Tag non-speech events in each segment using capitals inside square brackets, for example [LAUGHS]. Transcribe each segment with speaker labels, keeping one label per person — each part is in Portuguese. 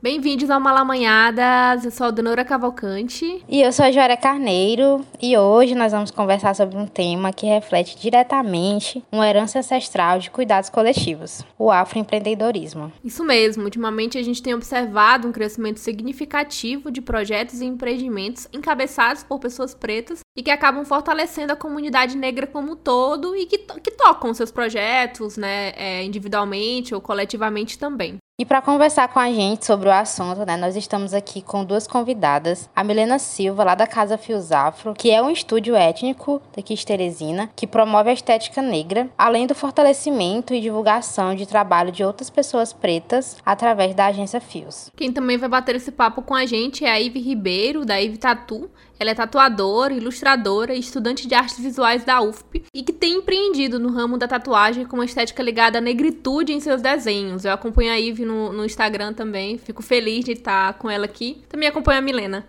Speaker 1: Bem-vindos ao Malamanhadas, eu sou a Donora Cavalcante.
Speaker 2: E eu sou a Joara Carneiro, e hoje nós vamos conversar sobre um tema que reflete diretamente uma herança ancestral de cuidados coletivos, o afroempreendedorismo.
Speaker 1: Isso mesmo, ultimamente a gente tem observado um crescimento significativo de projetos e empreendimentos encabeçados por pessoas pretas e que acabam fortalecendo a comunidade negra como um todo e que, que tocam seus projetos, né, é, individualmente ou coletivamente também.
Speaker 2: E para conversar com a gente sobre o assunto, né, nós estamos aqui com duas convidadas. A Milena Silva, lá da Casa Fios Afro, que é um estúdio étnico daqui de Teresina, que promove a estética negra, além do fortalecimento e divulgação de trabalho de outras pessoas pretas através da agência Fios.
Speaker 1: Quem também vai bater esse papo com a gente é a Ive Ribeiro, da Ive Tatu, ela é tatuadora, ilustradora e estudante de artes visuais da UFP e que tem empreendido no ramo da tatuagem com uma estética ligada à negritude em seus desenhos. Eu acompanho a Ive no, no Instagram também, fico feliz de estar com ela aqui. Também acompanho a Milena.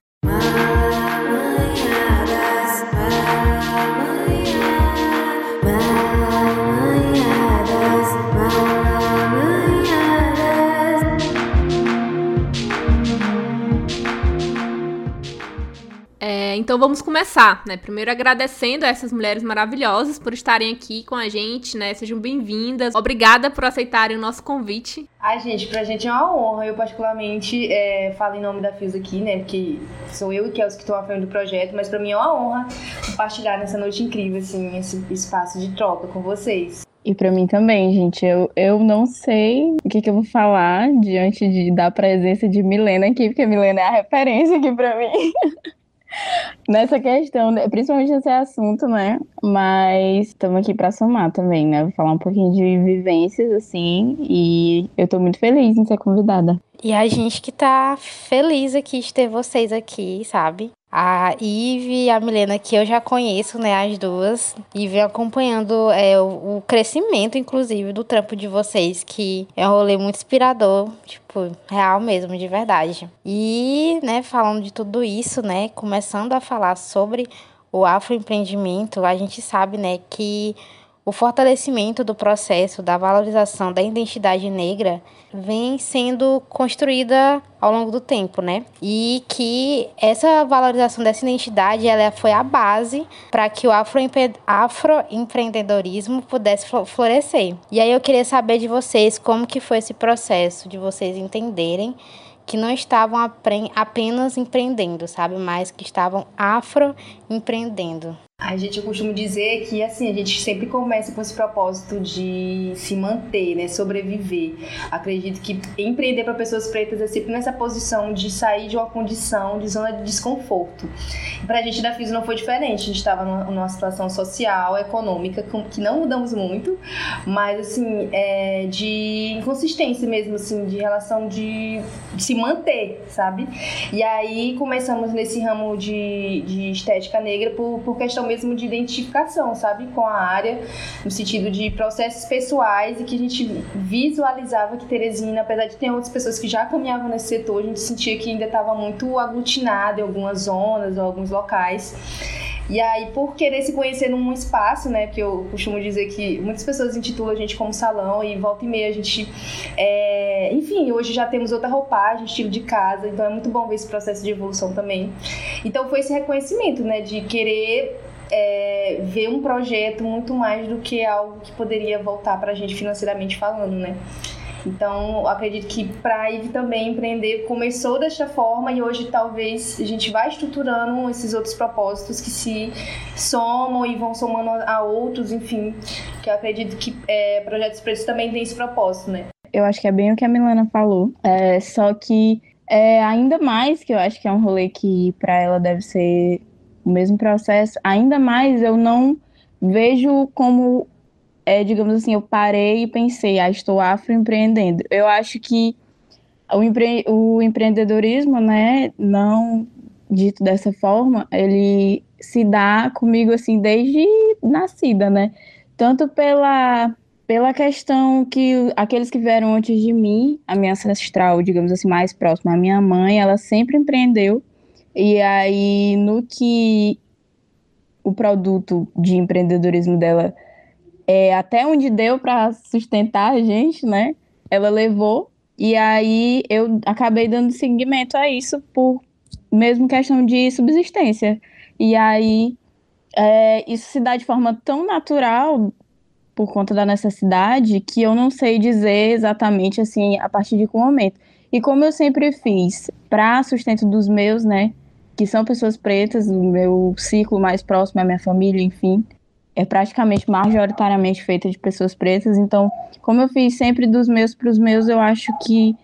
Speaker 1: É, então vamos começar, né? Primeiro agradecendo a essas mulheres maravilhosas por estarem aqui com a gente, né? Sejam bem-vindas. Obrigada por aceitarem o nosso convite.
Speaker 3: Ai, gente, pra gente é uma honra. Eu, particularmente, é, falo em nome da FIOS aqui, né? Porque sou eu e Kels que estão à frente do projeto, mas pra mim é uma honra compartilhar nessa noite incrível, assim, esse espaço de troca com vocês.
Speaker 4: E para mim também, gente. Eu, eu não sei o que, que eu vou falar diante de, da presença de Milena aqui, porque Milena é a referência aqui para mim. [LAUGHS] nessa questão, né, principalmente nesse assunto, né? Mas estamos aqui para somar também, né? Vou falar um pouquinho de vivências, assim, e eu tô muito feliz em ser convidada.
Speaker 2: E a gente que tá feliz aqui de ter vocês aqui, sabe? A Ive e a Milena, que eu já conheço, né, as duas, e venho acompanhando é, o, o, crescimento, inclusive, do trampo de vocês, que é um rolê muito inspirador, tipo, real mesmo, de verdade. E, né, falando de tudo isso, né, começando a falar sobre o afroempreendimento, a gente sabe, né, que o fortalecimento do processo da valorização da identidade negra vem sendo construída ao longo do tempo, né? E que essa valorização dessa identidade ela foi a base para que o afroempreendedorismo pudesse florescer. E aí eu queria saber de vocês como que foi esse processo de vocês entenderem que não estavam apenas empreendendo, sabe, mas que estavam afroempreendendo.
Speaker 3: A gente eu costumo dizer que assim, a gente sempre começa com esse propósito de se manter, né, sobreviver. Acredito que empreender para pessoas pretas é sempre nessa posição de sair de uma condição de zona de desconforto. Para a gente da FIS não foi diferente. A gente estava numa situação social, econômica que não mudamos muito, mas assim, é, de inconsistência mesmo assim, de relação de, de se manter, sabe? E aí começamos nesse ramo de, de estética negra por, por questão mesmo de identificação, sabe, com a área, no sentido de processos pessoais e que a gente visualizava que Teresina, apesar de ter outras pessoas que já caminhavam nesse setor, a gente sentia que ainda estava muito aglutinada em algumas zonas ou alguns locais. E aí, por querer se conhecer num espaço, né? Que eu costumo dizer que muitas pessoas intitulam a gente como salão e volta e meia a gente. É... Enfim, hoje já temos outra roupagem, estilo de casa, então é muito bom ver esse processo de evolução também. Então foi esse reconhecimento, né? De querer é, ver um projeto muito mais do que algo que poderia voltar para a gente financeiramente falando, né? Então, acredito que para a Eve também empreender começou desta forma e hoje talvez a gente vai estruturando esses outros propósitos que se somam e vão somando a outros, enfim, que eu acredito que é, Projetos Pretos também tem esse propósito, né?
Speaker 4: Eu acho que é bem o que a Milana falou, é, só que é, ainda mais que eu acho que é um rolê que para ela deve ser o mesmo processo, ainda mais eu não vejo como, é, digamos assim, eu parei e pensei, ah, estou afroempreendendo. Eu acho que o, empre o empreendedorismo, né, não dito dessa forma, ele se dá comigo, assim, desde nascida, né? Tanto pela, pela questão que aqueles que vieram antes de mim, a minha ancestral, digamos assim, mais próxima, a minha mãe, ela sempre empreendeu, e aí, no que o produto de empreendedorismo dela é até onde deu para sustentar a gente, né? Ela levou E aí eu acabei dando seguimento a isso por mesmo questão de subsistência. E aí é, isso se dá de forma tão natural por conta da necessidade que eu não sei dizer exatamente assim a partir de qual momento. E como eu sempre fiz para sustento dos meus, né, que são pessoas pretas, o meu círculo mais próximo, a minha família, enfim, é praticamente majoritariamente feita de pessoas pretas. Então, como eu fiz sempre dos meus para os meus, eu acho que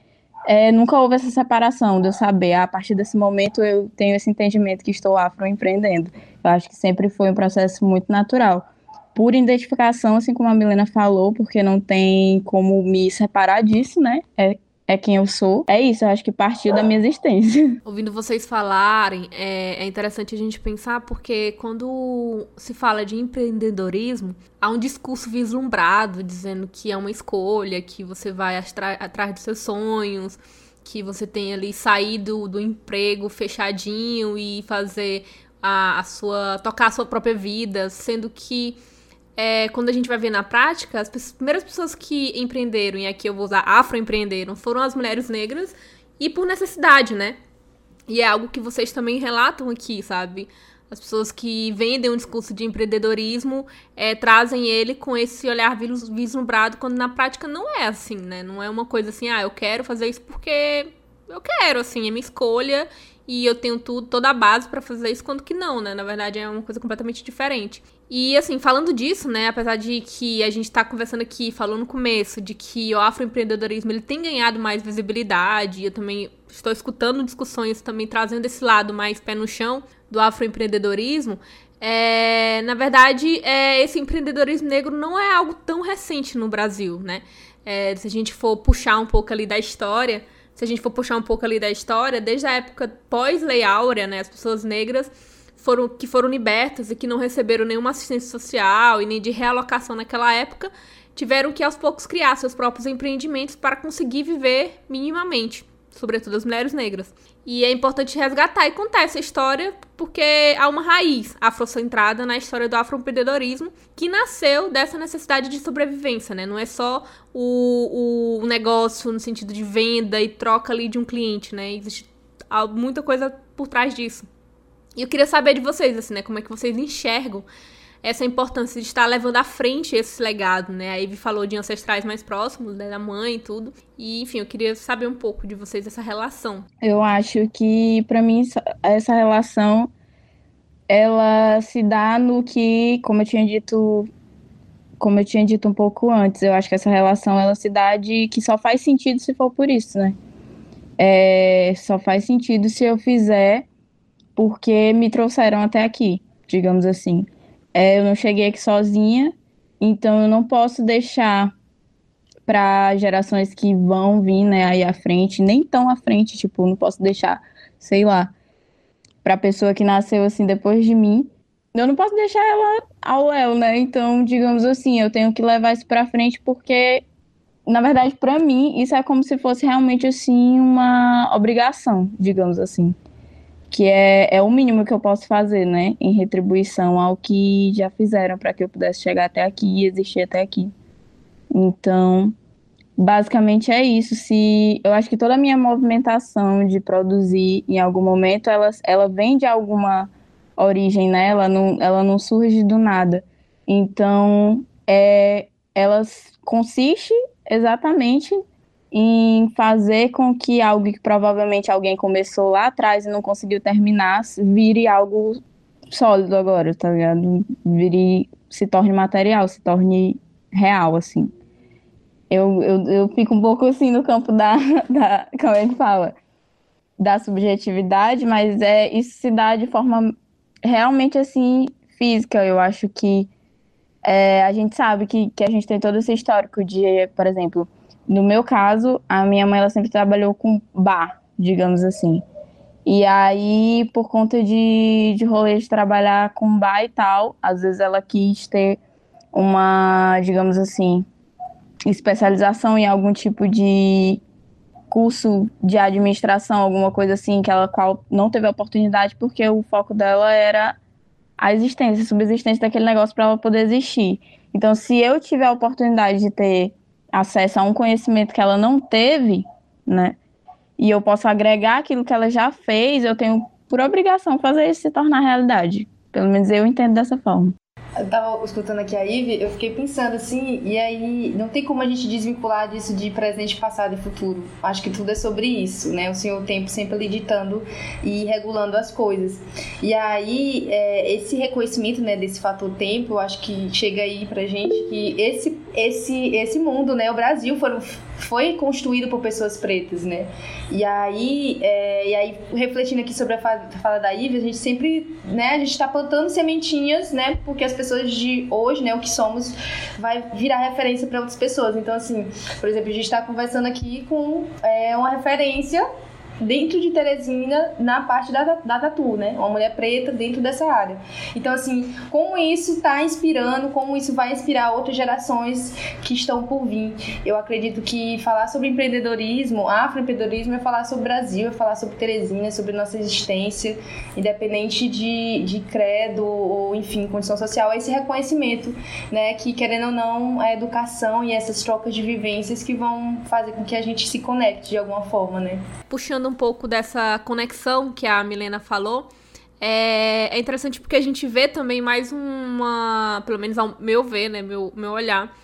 Speaker 4: é, nunca houve essa separação de eu saber, a partir desse momento eu tenho esse entendimento que estou afroempreendendo. Eu acho que sempre foi um processo muito natural. Por identificação, assim como a Milena falou, porque não tem como me separar disso, né? É é quem eu sou. É isso, eu acho que partiu da minha existência. [LAUGHS]
Speaker 1: Ouvindo vocês falarem, é, é, interessante a gente pensar porque quando se fala de empreendedorismo, há um discurso vislumbrado dizendo que é uma escolha, que você vai atrás dos seus sonhos, que você tem ali saído do emprego fechadinho e fazer a, a sua. tocar a sua própria vida, sendo que é, quando a gente vai ver na prática, as primeiras pessoas que empreenderam, e aqui eu vou usar afroempreenderam, foram as mulheres negras e por necessidade, né? E é algo que vocês também relatam aqui, sabe? As pessoas que vendem um discurso de empreendedorismo é, trazem ele com esse olhar vislumbrado, quando na prática não é assim, né? Não é uma coisa assim, ah, eu quero fazer isso porque eu quero, assim, é minha escolha e eu tenho tudo, toda a base para fazer isso, quando que não, né? Na verdade é uma coisa completamente diferente. E assim, falando disso, né, apesar de que a gente tá conversando aqui, falou no começo, de que o afroempreendedorismo ele tem ganhado mais visibilidade, eu também estou escutando discussões também trazendo esse lado mais pé no chão do afroempreendedorismo, é, na verdade, é, esse empreendedorismo negro não é algo tão recente no Brasil, né? É, se a gente for puxar um pouco ali da história, se a gente for puxar um pouco ali da história, desde a época pós-Lei Áurea, né, as pessoas negras foram, que foram libertas e que não receberam nenhuma assistência social e nem de realocação naquela época, tiveram que aos poucos criar seus próprios empreendimentos para conseguir viver minimamente, sobretudo as mulheres negras. E é importante resgatar e contar essa história porque há uma raiz afrocentrada na história do afroempreendedorismo que nasceu dessa necessidade de sobrevivência, né? Não é só o, o negócio no sentido de venda e troca ali de um cliente, né? Existe muita coisa por trás disso. E eu queria saber de vocês, assim, né? Como é que vocês enxergam essa importância de estar levando à frente esse legado, né? A Ivy falou de ancestrais mais próximos, né? da mãe e tudo. E, enfim, eu queria saber um pouco de vocês essa relação.
Speaker 4: Eu acho que, para mim, essa relação, ela se dá no que, como eu tinha dito como eu tinha dito um pouco antes, eu acho que essa relação ela se dá de que só faz sentido se for por isso, né? É, só faz sentido se eu fizer porque me trouxeram até aqui, digamos assim. É, eu não cheguei aqui sozinha, então eu não posso deixar para gerações que vão vir, né, aí à frente, nem tão à frente, tipo, não posso deixar, sei lá, para pessoa que nasceu assim depois de mim, eu não posso deixar ela ao léu, né? Então, digamos assim, eu tenho que levar isso para frente porque na verdade, para mim, isso é como se fosse realmente assim uma obrigação, digamos assim que é, é o mínimo que eu posso fazer, né, em retribuição ao que já fizeram para que eu pudesse chegar até aqui e existir até aqui. Então, basicamente é isso. Se eu acho que toda a minha movimentação de produzir em algum momento, ela, ela vem de alguma origem, né? Ela não, ela não surge do nada. Então, é, ela consiste exatamente em fazer com que algo que provavelmente alguém começou lá atrás e não conseguiu terminar vire algo sólido agora, tá ligado? Vire, se torne material, se torne real, assim. Eu, eu, eu fico um pouco assim no campo da, [LAUGHS] da como é que fala? Da subjetividade, mas é, isso se dá de forma realmente assim física. Eu acho que é, a gente sabe que, que a gente tem todo esse histórico de, por exemplo, no meu caso, a minha mãe ela sempre trabalhou com bar, digamos assim. E aí, por conta de, de rolê de trabalhar com bar e tal, às vezes ela quis ter uma, digamos assim, especialização em algum tipo de curso de administração, alguma coisa assim, que ela qual não teve oportunidade porque o foco dela era a existência, a subsistência daquele negócio para ela poder existir. Então, se eu tiver a oportunidade de ter acesso a um conhecimento que ela não teve, né? E eu posso agregar aquilo que ela já fez, eu tenho por obrigação fazer isso se tornar realidade. Pelo menos eu entendo dessa forma
Speaker 3: eu tava escutando aqui a Ive, eu fiquei pensando assim, e aí não tem como a gente desvincular disso de presente, passado e futuro. Acho que tudo é sobre isso, né? O Senhor Tempo sempre ali ditando e regulando as coisas. E aí, é, esse reconhecimento, né, desse fator tempo, eu acho que chega aí pra gente que esse, esse, esse mundo, né, o Brasil foram foi construído por pessoas pretas, né? E aí, é, e aí refletindo aqui sobre a fala, da Ivy, a gente sempre, né, a gente está plantando sementinhas, né? Porque as pessoas de hoje, né, o que somos, vai virar referência para outras pessoas. Então, assim, por exemplo, a gente está conversando aqui com é, uma referência dentro de Teresina na parte da, da tatu, né? Uma mulher preta dentro dessa área. Então, assim, como isso está inspirando, como isso vai inspirar outras gerações que estão por vir. Eu acredito que falar sobre empreendedorismo, afroempreendedorismo, é falar sobre o Brasil, é falar sobre Teresina, sobre nossa existência, independente de, de credo ou, enfim, condição social, é esse reconhecimento, né? Que, querendo ou não, a educação e essas trocas de vivências que vão fazer com que a gente se conecte de alguma forma, né?
Speaker 1: Puxando um pouco dessa conexão que a Milena falou, é, é interessante porque a gente vê também mais uma, pelo menos ao meu ver, né, meu, meu olhar,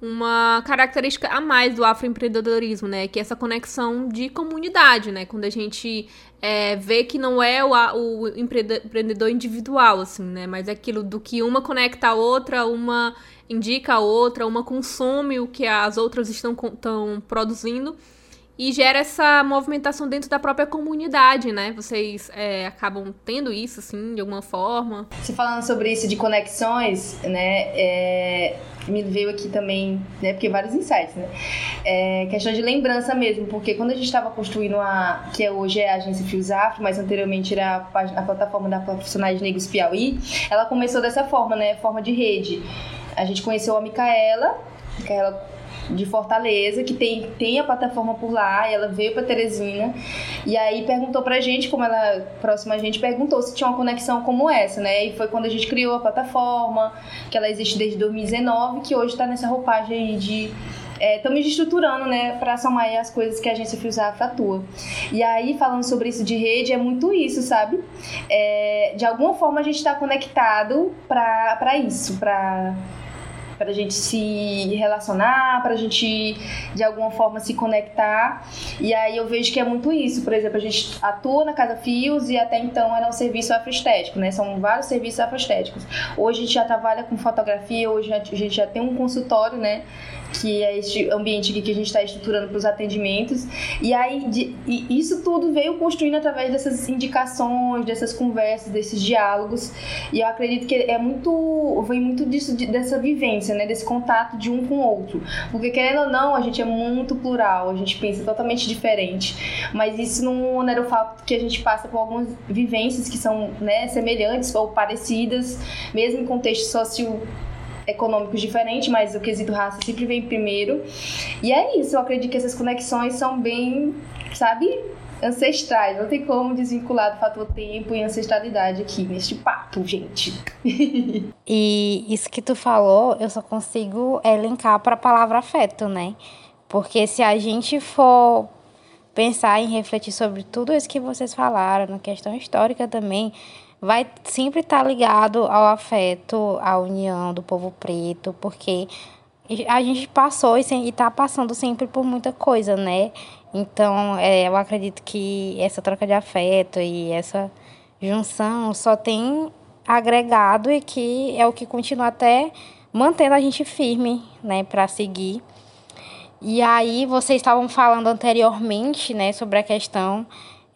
Speaker 1: uma característica a mais do afroempreendedorismo, né? Que é essa conexão de comunidade, né? Quando a gente é, vê que não é o, o empreendedor individual, assim, né? Mas é aquilo do que uma conecta a outra, uma indica a outra, uma consome o que as outras estão, estão produzindo e gera essa movimentação dentro da própria comunidade, né? Vocês é, acabam tendo isso, assim, de alguma forma?
Speaker 3: Se falando sobre isso de conexões, né? É, me veio aqui também, né? Porque vários insights, né? É, questão de lembrança mesmo, porque quando a gente estava construindo a que é hoje é a agência Fios Afro, mas anteriormente era a, a plataforma da Profissionais Negros Piauí, ela começou dessa forma, né? Forma de rede. A gente conheceu a Micaela, Micaela de Fortaleza, que tem, tem a plataforma por lá, e ela veio para Teresina, e aí perguntou pra gente, como ela próxima a gente, perguntou se tinha uma conexão como essa, né? E foi quando a gente criou a plataforma, que ela existe desde 2019, que hoje está nessa roupagem aí de estamos é, estruturando, né, para somar as coisas que a agência Fiosaf atua. E aí, falando sobre isso de rede, é muito isso, sabe? É, de alguma forma a gente está conectado para isso, para para a gente se relacionar, para a gente de alguma forma se conectar. E aí eu vejo que é muito isso. Por exemplo, a gente atua na Casa Fios e até então era um serviço afroestético, né? São vários serviços afroestéticos. Hoje a gente já trabalha com fotografia, hoje a gente já tem um consultório, né? Que é este ambiente que a gente está estruturando para os atendimentos. E aí, de, e isso tudo veio construindo através dessas indicações, dessas conversas, desses diálogos. E eu acredito que é muito, vem muito disso, de, dessa vivência, né, desse contato de um com o outro. Porque querendo ou não, a gente é muito plural, a gente pensa totalmente diferente. Mas isso não onera o fato que a gente passa por algumas vivências que são né, semelhantes ou parecidas, mesmo em contexto socio econômicos diferentes, mas o quesito raça sempre vem primeiro. E é isso, eu acredito que essas conexões são bem, sabe, ancestrais. Não tem como desvincular do fator tempo e ancestralidade aqui neste papo, gente. [LAUGHS]
Speaker 2: e isso que tu falou, eu só consigo elencar para a palavra afeto, né? Porque se a gente for pensar e refletir sobre tudo isso que vocês falaram, na questão histórica também, vai sempre estar tá ligado ao afeto, à união do povo preto, porque a gente passou e está passando sempre por muita coisa, né? Então, é, eu acredito que essa troca de afeto e essa junção só tem agregado e que é o que continua até mantendo a gente firme, né, para seguir. E aí, vocês estavam falando anteriormente, né, sobre a questão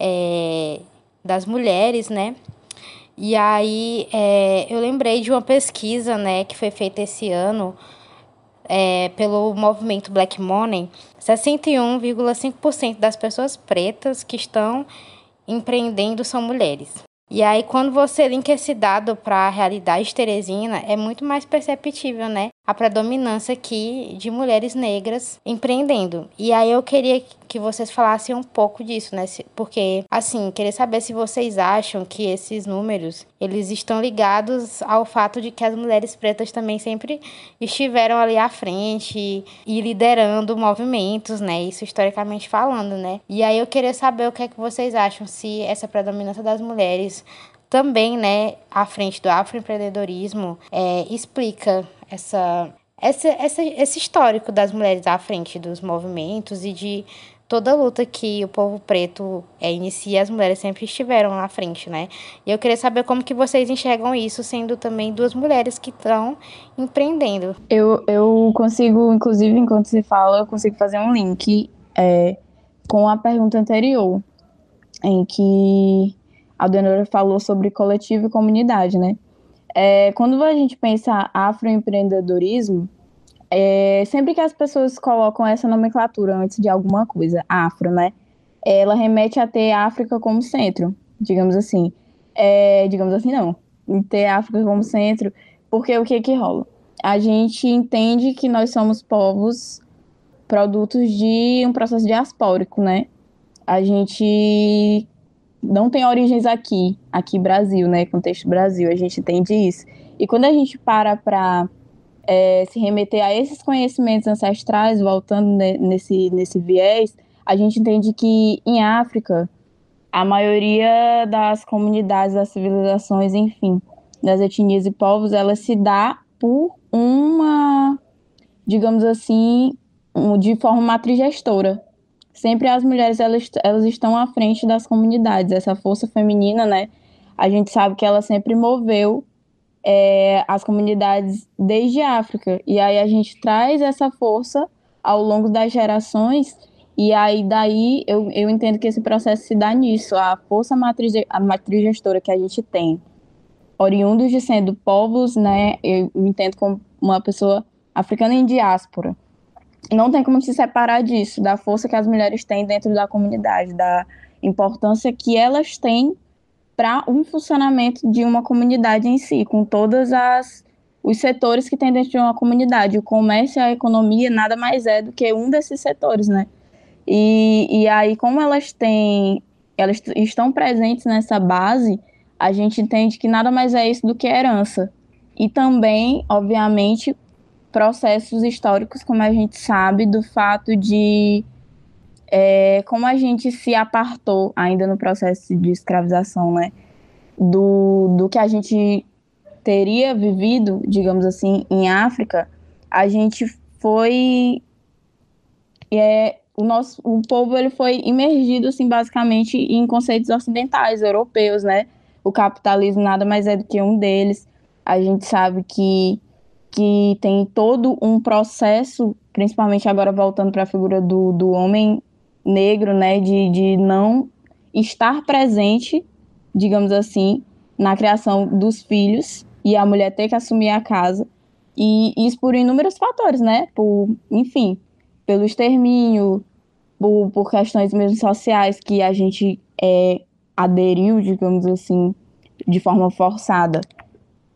Speaker 2: é, das mulheres, né? E aí é, eu lembrei de uma pesquisa né, que foi feita esse ano é, pelo movimento Black Money. 61,5% das pessoas pretas que estão empreendendo são mulheres. E aí, quando você linka esse dado para a realidade teresina, é muito mais perceptível, né? A predominância aqui de mulheres negras empreendendo. E aí eu queria que vocês falassem um pouco disso, né? Porque, assim, queria saber se vocês acham que esses números, eles estão ligados ao fato de que as mulheres pretas também sempre estiveram ali à frente e liderando movimentos, né? Isso historicamente falando, né? E aí eu queria saber o que é que vocês acham se essa predominância das mulheres também, né, à frente do afroempreendedorismo, é, explica essa, essa, essa, esse histórico das mulheres à frente dos movimentos e de toda luta que o povo preto é, inicia, as mulheres sempre estiveram à frente, né? E eu queria saber como que vocês enxergam isso, sendo também duas mulheres que estão empreendendo.
Speaker 4: Eu, eu consigo, inclusive, enquanto você fala, eu consigo fazer um link é, com a pergunta anterior, em que a Denora falou sobre coletivo e comunidade, né? É, quando a gente pensa afroempreendedorismo, é, sempre que as pessoas colocam essa nomenclatura antes de alguma coisa, afro, né? Ela remete a ter África como centro, digamos assim. É, digamos assim, não. Ter África como centro, porque o que que rola? A gente entende que nós somos povos produtos de um processo diaspórico, né? A gente não tem origens aqui, aqui Brasil, né? Contexto Brasil, a gente entende isso. E quando a gente para para é, se remeter a esses conhecimentos ancestrais, voltando nesse, nesse viés, a gente entende que em África, a maioria das comunidades, das civilizações, enfim, das etnias e povos, ela se dá por uma, digamos assim, de forma matriz gestora, sempre as mulheres elas, elas estão à frente das comunidades. Essa força feminina, né? A gente sabe que ela sempre moveu é, as comunidades desde a África. E aí a gente traz essa força ao longo das gerações. E aí daí eu, eu entendo que esse processo se dá nisso. A força matriz, a matriz gestora que a gente tem, oriundos de sendo povos, né? Eu entendo como uma pessoa africana em diáspora não tem como se separar disso, da força que as mulheres têm dentro da comunidade, da importância que elas têm para um funcionamento de uma comunidade em si, com todas as os setores que tem dentro de uma comunidade. O comércio e a economia nada mais é do que um desses setores, né? E, e aí, como elas têm, elas estão presentes nessa base, a gente entende que nada mais é isso do que herança. E também, obviamente, processos históricos, como a gente sabe, do fato de é, como a gente se apartou ainda no processo de escravização, né? Do, do que a gente teria vivido, digamos assim, em África, a gente foi é, o nosso o povo ele foi imergido assim basicamente em conceitos ocidentais europeus, né? O capitalismo nada mais é do que um deles. A gente sabe que que tem todo um processo, principalmente agora voltando para a figura do, do homem negro, né, de, de não estar presente, digamos assim, na criação dos filhos e a mulher ter que assumir a casa. E isso por inúmeros fatores, né? Por, enfim, pelo extermínio, por, por questões mesmo sociais que a gente é, aderiu, digamos assim, de forma forçada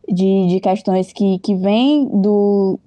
Speaker 4: de, de questões que, que vêm do,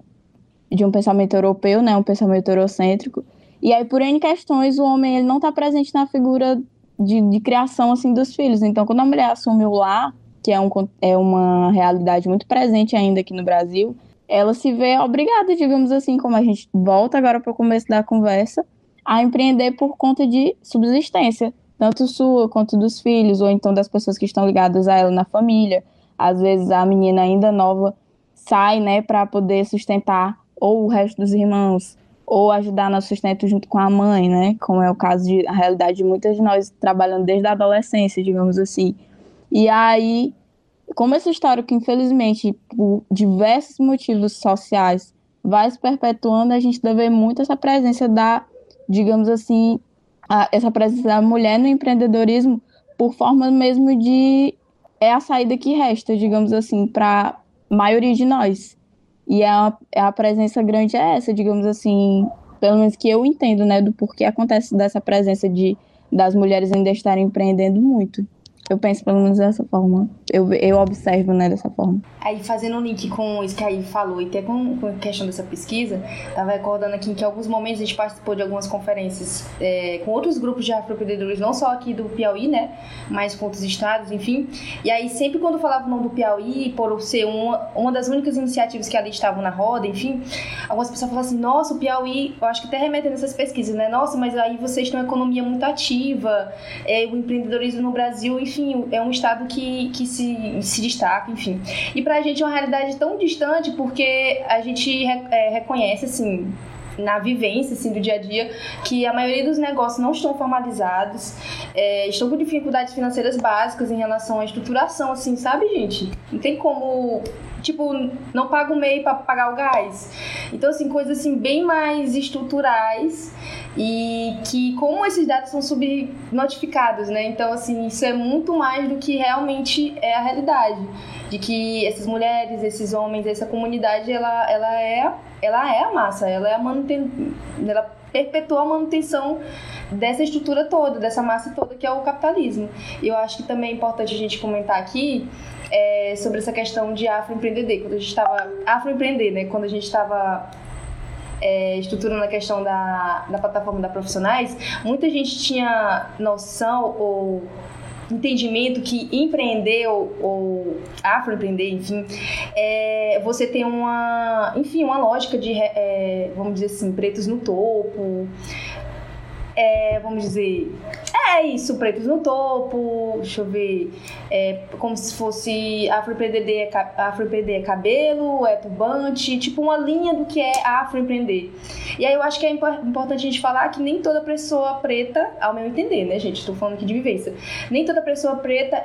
Speaker 4: de um pensamento europeu, né, um pensamento eurocêntrico. E aí, por N questões, o homem ele não está presente na figura de, de criação assim dos filhos. Então, quando a mulher assume o lar, que é, um, é uma realidade muito presente ainda aqui no Brasil, ela se vê obrigada, digamos assim, como a gente volta agora para o começo da conversa, a empreender por conta de subsistência, tanto sua quanto dos filhos, ou então das pessoas que estão ligadas a ela na família às vezes a menina ainda nova sai, né, para poder sustentar ou o resto dos irmãos ou ajudar no sustento junto com a mãe, né, como é o caso de a realidade de muitas de nós trabalhando desde a adolescência, digamos assim. E aí, como essa história que infelizmente por diversos motivos sociais vai se perpetuando, a gente deve muito essa presença da, digamos assim, a, essa presença da mulher no empreendedorismo por forma mesmo de é a saída que resta, digamos assim, para a maioria de nós. E a, a presença grande é essa, digamos assim, pelo menos que eu entendo, né, do porquê acontece dessa presença de das mulheres ainda estarem empreendendo muito. Eu penso pelo menos dessa forma. Eu, eu observo, né, dessa forma.
Speaker 3: Aí, fazendo um link com isso que a Ivy falou e até com, com a questão dessa pesquisa, tava recordando aqui que em alguns momentos a gente participou de algumas conferências é, com outros grupos de afroempreendedores, não só aqui do Piauí, né, mas com outros estados, enfim. E aí, sempre quando falava o nome do Piauí, por ser uma, uma das únicas iniciativas que ali estavam na roda, enfim, algumas pessoas falavam assim, nossa, o Piauí, eu acho que até remetendo essas pesquisas, né, nossa, mas aí vocês têm uma economia muito ativa, é, o empreendedorismo no Brasil, enfim, enfim, é um estado que, que se, se destaca, enfim. E pra gente é uma realidade tão distante porque a gente é, reconhece, assim, na vivência assim, do dia a dia, que a maioria dos negócios não estão formalizados, é, estão com dificuldades financeiras básicas em relação à estruturação, assim, sabe, gente? Não tem como tipo, não paga o MEI para pagar o gás. Então, assim, coisas assim bem mais estruturais e que como esses dados são subnotificados, né? Então, assim, isso é muito mais do que realmente é a realidade, de que essas mulheres, esses homens, essa comunidade, ela, ela é, ela é a massa, ela é a manuten... ela perpetua a manutenção dessa estrutura toda, dessa massa toda que é o capitalismo. E eu acho que também é importante a gente comentar aqui é, sobre essa questão de afroempreender, quando a gente estava afroempreender, né? Quando a gente estava é, estruturando a questão da, da plataforma da profissionais, muita gente tinha noção ou entendimento que empreender ou, ou afroempreender, enfim, é, você tem uma, enfim, uma lógica de, é, vamos dizer assim, pretos no topo, é, vamos dizer, é isso, pretos no topo, deixa eu ver, é como se fosse afroempreender é, afroempreender é cabelo, é turbante, tipo uma linha do que é afroempreender. E aí eu acho que é importante a gente falar que nem toda pessoa preta, ao meu entender, né, gente, estou falando aqui de vivência, nem toda pessoa preta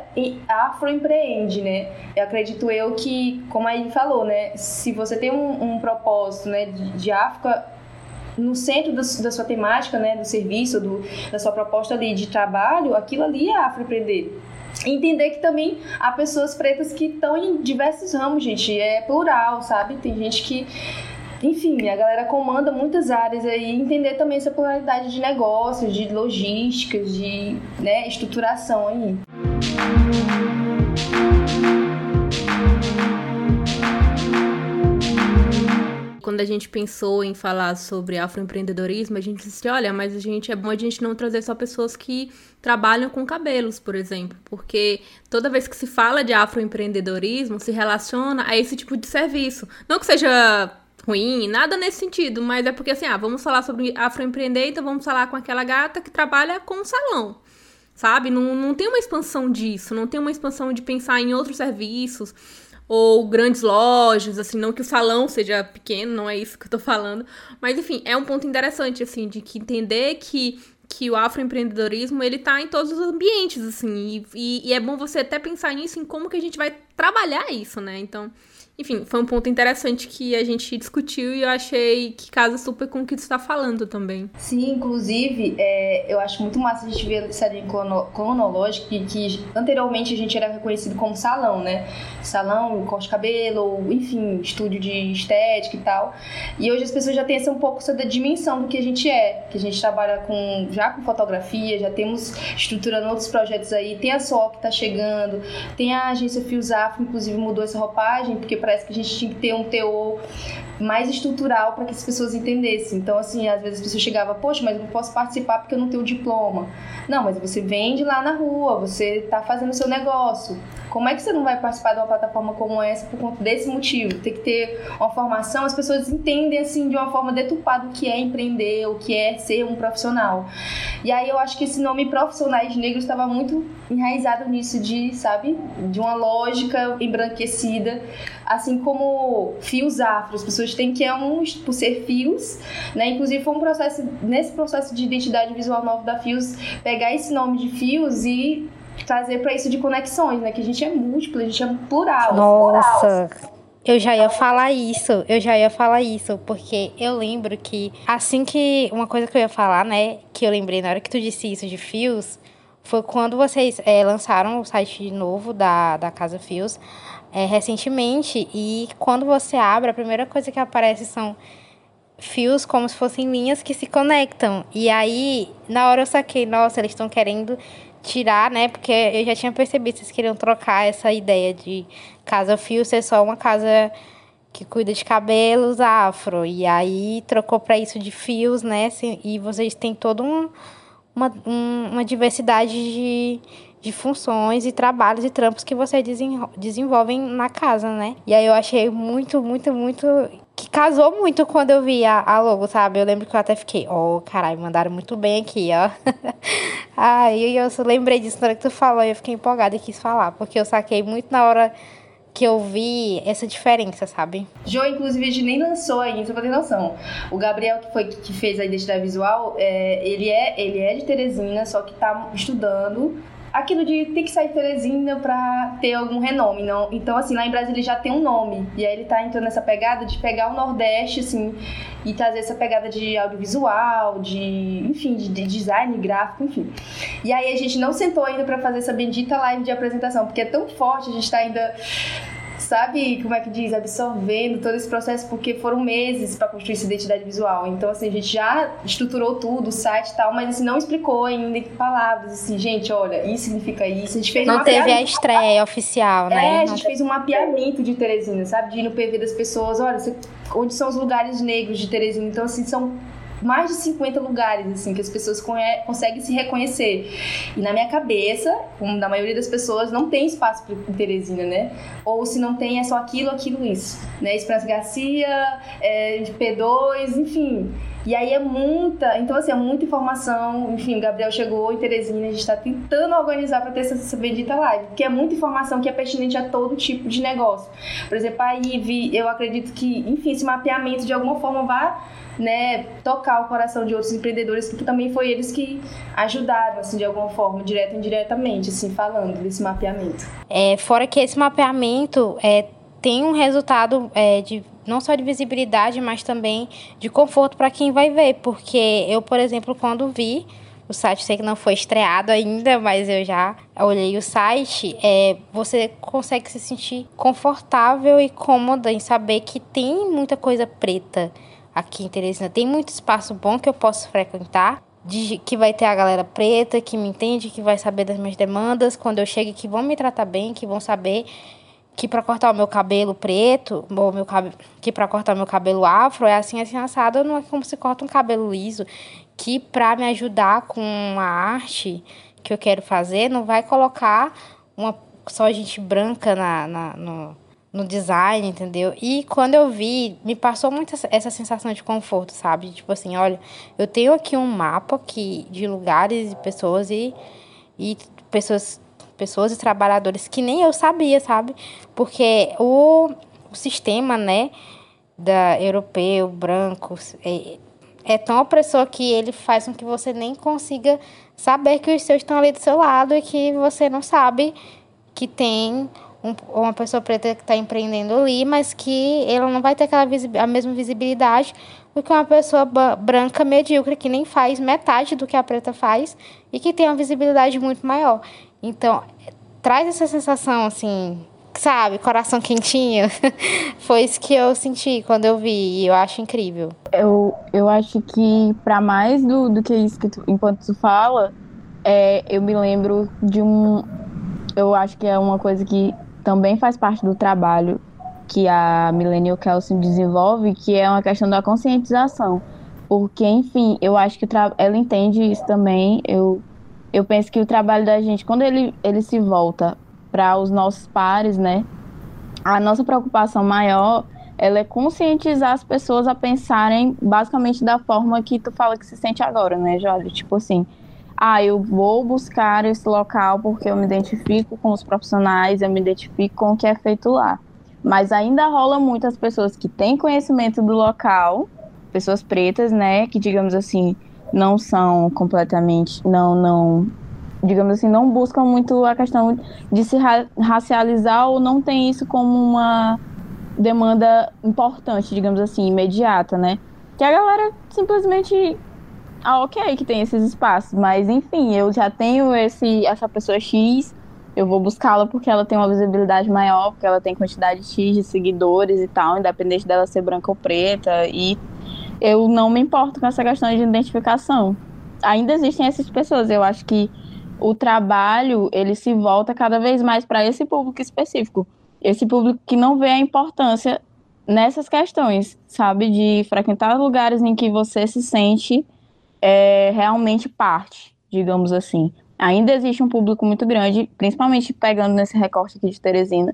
Speaker 3: afroempreende, né? Eu acredito eu que, como aí falou, né, se você tem um, um propósito, né, de, de África no centro da, da sua temática, né, do serviço, do, da sua proposta ali de trabalho, aquilo ali é afroempreender. Entender que também há pessoas pretas que estão em diversos ramos, gente. É plural, sabe? Tem gente que enfim, a galera comanda muitas áreas aí, entender também essa pluralidade de negócios, de logísticas, de né, estruturação aí.
Speaker 1: Quando a gente pensou em falar sobre afroempreendedorismo, a gente disse, olha, mas a gente é bom a gente não trazer só pessoas que trabalham com cabelos, por exemplo, porque toda vez que se fala de afroempreendedorismo, se relaciona a esse tipo de serviço. Não que seja ruim, nada nesse sentido, mas é porque assim, ah, vamos falar sobre afroempreender, então vamos falar com aquela gata que trabalha com salão. Sabe? Não, não tem uma expansão disso, não tem uma expansão de pensar em outros serviços ou grandes lojas, assim, não que o salão seja pequeno, não é isso que eu tô falando, mas enfim, é um ponto interessante, assim, de que entender que que o afroempreendedorismo ele tá em todos os ambientes, assim, e, e, e é bom você até pensar nisso, em como que a gente vai trabalhar isso, né? Então, enfim, foi um ponto interessante que a gente discutiu e eu achei que casa super com o que tu está falando também.
Speaker 3: Sim, inclusive, é, eu acho muito massa a gente ver essa linha cronológica que, que anteriormente a gente era reconhecido como salão, né? Salão, corte de cabelo, enfim, estúdio de estética e tal. E hoje as pessoas já têm essa um pouco essa dimensão do que a gente é, que a gente trabalha com já com fotografia, já temos estruturando outros projetos aí. Tem a SOL que está chegando, tem a agência Fios Afro, inclusive mudou essa roupagem, porque parece que a gente tinha que ter um teor mais estrutural para que as pessoas entendessem. Então, assim, às vezes as pessoas chegavam, poxa, mas eu não posso participar porque eu não tenho diploma. Não, mas você vende lá na rua, você está fazendo o seu negócio. Como é que você não vai participar de uma plataforma como essa por conta desse motivo? Tem que ter uma formação, as pessoas entendem assim de uma forma deturpada o que é empreender, o que é ser um profissional. E aí eu acho que esse nome profissionais negros estava muito enraizado nisso de, sabe, de uma lógica embranquecida, assim como fios afro, as pessoas têm que é um por ser fios, né? Inclusive foi um processo nesse processo de identidade visual novo da Fios pegar esse nome de fios e trazer para isso de conexões, né? Que a gente é múltiplo, a gente é plural.
Speaker 2: Nossa.
Speaker 3: Plural.
Speaker 2: Eu já ia falar isso, eu já ia falar isso, porque eu lembro que assim que. Uma coisa que eu ia falar, né? Que eu lembrei na hora que tu disse isso de fios, foi quando vocês é, lançaram o site novo da, da Casa Fios é, recentemente. E quando você abre, a primeira coisa que aparece são fios como se fossem linhas que se conectam. E aí, na hora eu saquei, nossa, eles estão querendo tirar, né? Porque eu já tinha percebido que vocês queriam trocar essa ideia de casa fio ser só uma casa que cuida de cabelos afro. E aí trocou para isso de fios, né? E vocês têm todo um, uma, um, uma diversidade de, de funções e trabalhos e trampos que vocês desenvolvem na casa, né? E aí eu achei muito, muito, muito. Que casou muito quando eu vi a, a logo, sabe? Eu lembro que eu até fiquei, oh, caralho, mandaram muito bem aqui, ó. [LAUGHS] aí eu, eu lembrei disso na hora que tu falou e eu fiquei empolgada e quis falar, porque eu saquei muito na hora que eu vi essa diferença, sabe?
Speaker 3: Jo, inclusive, a gente nem lançou ainda, só pra ter noção. O Gabriel, que foi que fez a identidade visual, é, ele, é, ele é de Teresina, só que tá estudando aquilo de ter que sair Teresina pra ter algum renome. Não? Então, assim, lá em Brasília já tem um nome. E aí ele tá entrando nessa pegada de pegar o Nordeste, assim, e trazer essa pegada de audiovisual, de, enfim, de, de design gráfico, enfim. E aí a gente não sentou ainda para fazer essa bendita live de apresentação, porque é tão forte, a gente tá ainda sabe, como é que diz, absorvendo todo esse processo, porque foram meses para construir essa identidade visual. Então, assim, a gente já estruturou tudo, o site e tal, mas assim, não explicou ainda em palavras, assim, gente, olha, isso significa isso. A gente fez
Speaker 2: Não um teve a estreia oficial, né?
Speaker 3: É, a gente não fez um mapeamento de Teresina, sabe? De ir no PV das pessoas, olha, onde são os lugares negros de Teresina. Então, assim, são mais de 50 lugares, assim, que as pessoas conseguem se reconhecer. E na minha cabeça, como na maioria das pessoas, não tem espaço para Teresina, né? Ou se não tem, é só aquilo, aquilo, isso. Né? Esperança Garcia, é, P2, enfim. E aí é muita, então assim, é muita informação. Enfim, o Gabriel chegou em Teresina, a gente está tentando organizar para ter essa, essa bendita live, porque é muita informação que é pertinente a todo tipo de negócio. Por exemplo, a IVE, eu acredito que, enfim, esse mapeamento de alguma forma vai né, tocar o coração de outros empreendedores, que também foi eles que ajudaram, assim, de alguma forma, direto ou indiretamente, assim, falando desse mapeamento.
Speaker 2: É, fora que esse mapeamento é, tem um resultado é, de não só de visibilidade, mas também de conforto para quem vai ver, porque eu, por exemplo, quando vi o site sei que não foi estreado ainda, mas eu já olhei o site, é, você consegue se sentir confortável e cômoda em saber que tem muita coisa preta aqui em Teresina tem muito espaço bom que eu posso frequentar. De, que vai ter a galera preta, que me entende, que vai saber das minhas demandas. Quando eu chego, que vão me tratar bem, que vão saber que para cortar o meu cabelo preto, ou meu que para cortar o meu cabelo afro é assim assim assado, não é como se corta um cabelo liso, que para me ajudar com a arte que eu quero fazer, não vai colocar uma só gente branca na, na no, no design, entendeu? E quando eu vi, me passou muito essa sensação de conforto, sabe? Tipo assim, olha, eu tenho aqui um mapa aqui de lugares e pessoas e, e pessoas, pessoas e trabalhadores que nem eu sabia, sabe? Porque o, o sistema, né, da europeu, branco, é, é tão opressor que ele faz com que você nem consiga saber que os seus estão ali do seu lado e que você não sabe que tem um, uma pessoa preta que está empreendendo ali, mas que ela não vai ter aquela a mesma visibilidade do que uma pessoa branca medíocre que nem faz metade do que a preta faz e que tem uma visibilidade muito maior. Então, traz essa sensação assim, sabe, coração quentinho. [LAUGHS] Foi isso que eu senti quando eu vi e eu acho incrível.
Speaker 4: Eu, eu acho que para mais do, do que isso que tu, enquanto tu fala, é, eu me lembro de um eu acho que é uma coisa que também faz parte do trabalho que a Millennial Kelsen desenvolve, que é uma questão da conscientização. Porque, enfim, eu acho que ela entende isso também. Eu, eu penso que o trabalho da gente, quando ele, ele se volta para os nossos pares, né? A nossa preocupação maior ela é conscientizar as pessoas a pensarem basicamente da forma que tu fala que se sente agora, né, Jorge? Tipo assim, ah, eu vou buscar esse local porque eu me identifico com os profissionais, eu me identifico com o que é feito lá. Mas ainda rola muitas pessoas que têm conhecimento do local, pessoas pretas, né, que digamos assim, não são completamente, não, não, digamos assim, não buscam muito a questão de se ra racializar ou não tem isso como uma demanda importante, digamos assim, imediata, né? Que a galera simplesmente ah, ok que tem esses espaços, mas enfim, eu já tenho esse, essa pessoa X, eu vou buscá-la porque ela tem uma visibilidade maior, porque ela tem quantidade X de seguidores e tal, independente dela ser branca ou preta, e eu não me importo com essa questão de identificação. Ainda existem essas pessoas, eu acho que o trabalho ele se volta cada vez mais para esse público específico, esse público que não vê a importância nessas questões, sabe, de frequentar lugares em que você se sente é, realmente parte, digamos assim. Ainda existe um público muito grande, principalmente pegando nesse recorte aqui de Teresina,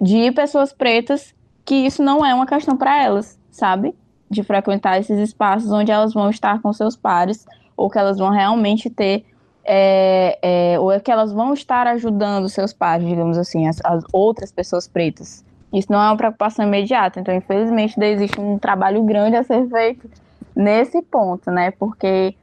Speaker 4: de pessoas pretas que isso não é uma questão para elas, sabe? De frequentar esses espaços onde elas vão estar com seus pares ou que elas vão realmente ter é, é, ou é que elas vão estar ajudando seus pares, digamos assim, as, as, outras pessoas pretas. Isso não é uma preocupação imediata, então infelizmente existe um trabalho grande a ser feito nesse ponto, né? Porque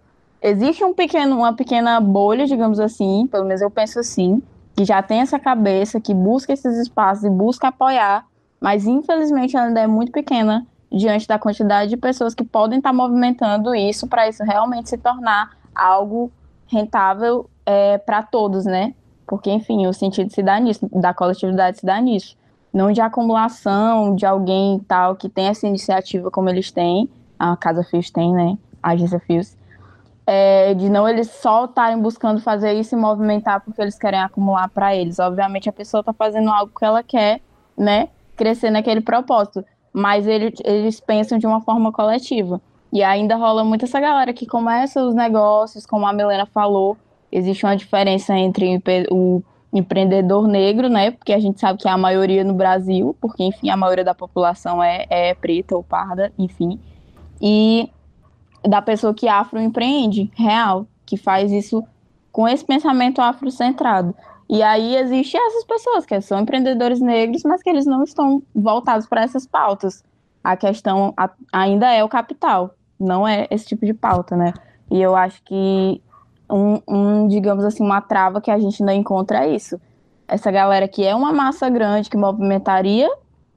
Speaker 4: existe um pequeno, uma pequena bolha, digamos assim, pelo menos eu penso assim, que já tem essa cabeça, que busca esses espaços e busca apoiar, mas infelizmente ela ainda é muito pequena diante da quantidade de pessoas que podem estar movimentando isso para isso realmente se tornar algo rentável é, para todos, né? Porque, enfim, o sentido se dá nisso, da coletividade se dá nisso. Não de acumulação de alguém tal que tem essa iniciativa como eles têm, a Casa Fios tem, né? A agência Fios. É, de não eles só estarem buscando fazer isso e movimentar porque eles querem acumular para eles. Obviamente a pessoa está fazendo algo que ela quer, né? Crescer naquele propósito. Mas ele, eles pensam de uma forma coletiva. E ainda rola muito essa galera que começa os negócios, como a Milena falou, existe uma diferença entre o empreendedor negro, né? Porque a gente sabe que é a maioria no Brasil, porque, enfim, a maioria da população é, é preta ou parda, enfim. E da pessoa que afroempreende, real, que faz isso com esse pensamento afrocentrado. E aí existe essas pessoas que são empreendedores negros, mas que eles não estão voltados para essas pautas. A questão ainda é o capital não é esse tipo de pauta, né? E eu acho que um, um, digamos assim, uma trava que a gente ainda encontra é isso. Essa galera que é uma massa grande que movimentaria